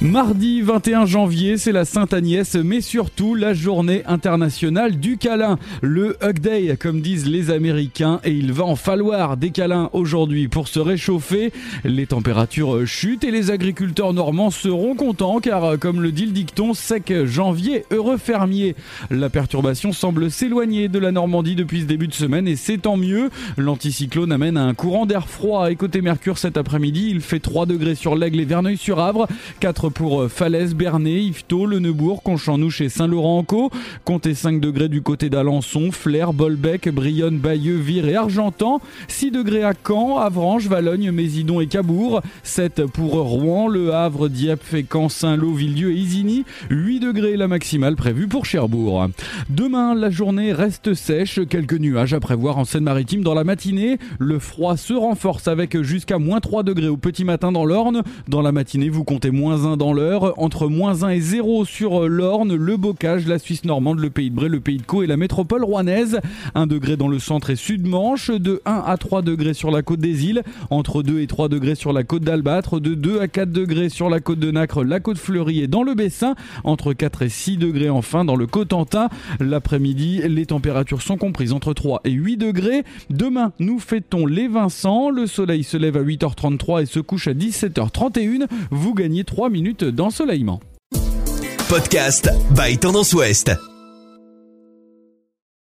Mardi 21 janvier, c'est la Sainte-Agnès, mais surtout la journée internationale du câlin, le Hug Day, comme disent les Américains, et il va en falloir des câlins aujourd'hui pour se réchauffer. Les températures chutent et les agriculteurs normands seront contents, car comme le dit le dicton, sec janvier, heureux fermier. La perturbation semble s'éloigner de la Normandie depuis ce début de semaine, et c'est tant mieux. L'anticyclone amène un courant d'air froid, et côté Mercure cet après-midi, il fait 3 degrés sur l'Aigle et Verneuil-sur-Avre, 4 pour euh, Falaise, Bernay, Yvetot, Le Neubourg, Conchanouche et Saint-Laurent-en-Caux. Comptez 5 degrés du côté d'Alençon, Flers, Bolbec, Brionne, Bayeux, Vire et Argentan. 6 degrés à Caen, Avranches, Valogne, Mésidon et Cabourg. 7 pour Rouen, Le Havre, Dieppe, Fécamp, Saint-Lô, Villedieu et Isigny. 8 degrés la maximale prévue pour Cherbourg. Demain, la journée reste sèche. Quelques nuages à prévoir en Seine-Maritime dans la matinée. Le froid se renforce avec jusqu'à moins 3 degrés au petit matin dans l'Orne. Dans la matinée, vous comptez moins 1 dans l'heure, entre moins 1 et 0 sur euh, l'Orne, le Bocage, la Suisse normande, le Pays de Bray, le Pays de Caux et la métropole rouennaise. 1 degré dans le centre et sud-manche, de 1 à 3 degrés sur la côte des îles, entre 2 et 3 degrés sur la côte d'Albâtre, de 2 à 4 degrés sur la côte de Nacre, la côte Fleurie et dans le Bessin, entre 4 et 6 degrés enfin dans le Cotentin. L'après-midi, les températures sont comprises entre 3 et 8 degrés. Demain, nous fêtons les Vincent. Le soleil se lève à 8h33 et se couche à 17h31. Vous gagnez 3 d'ensoleillement. Podcast by Tendance Ouest.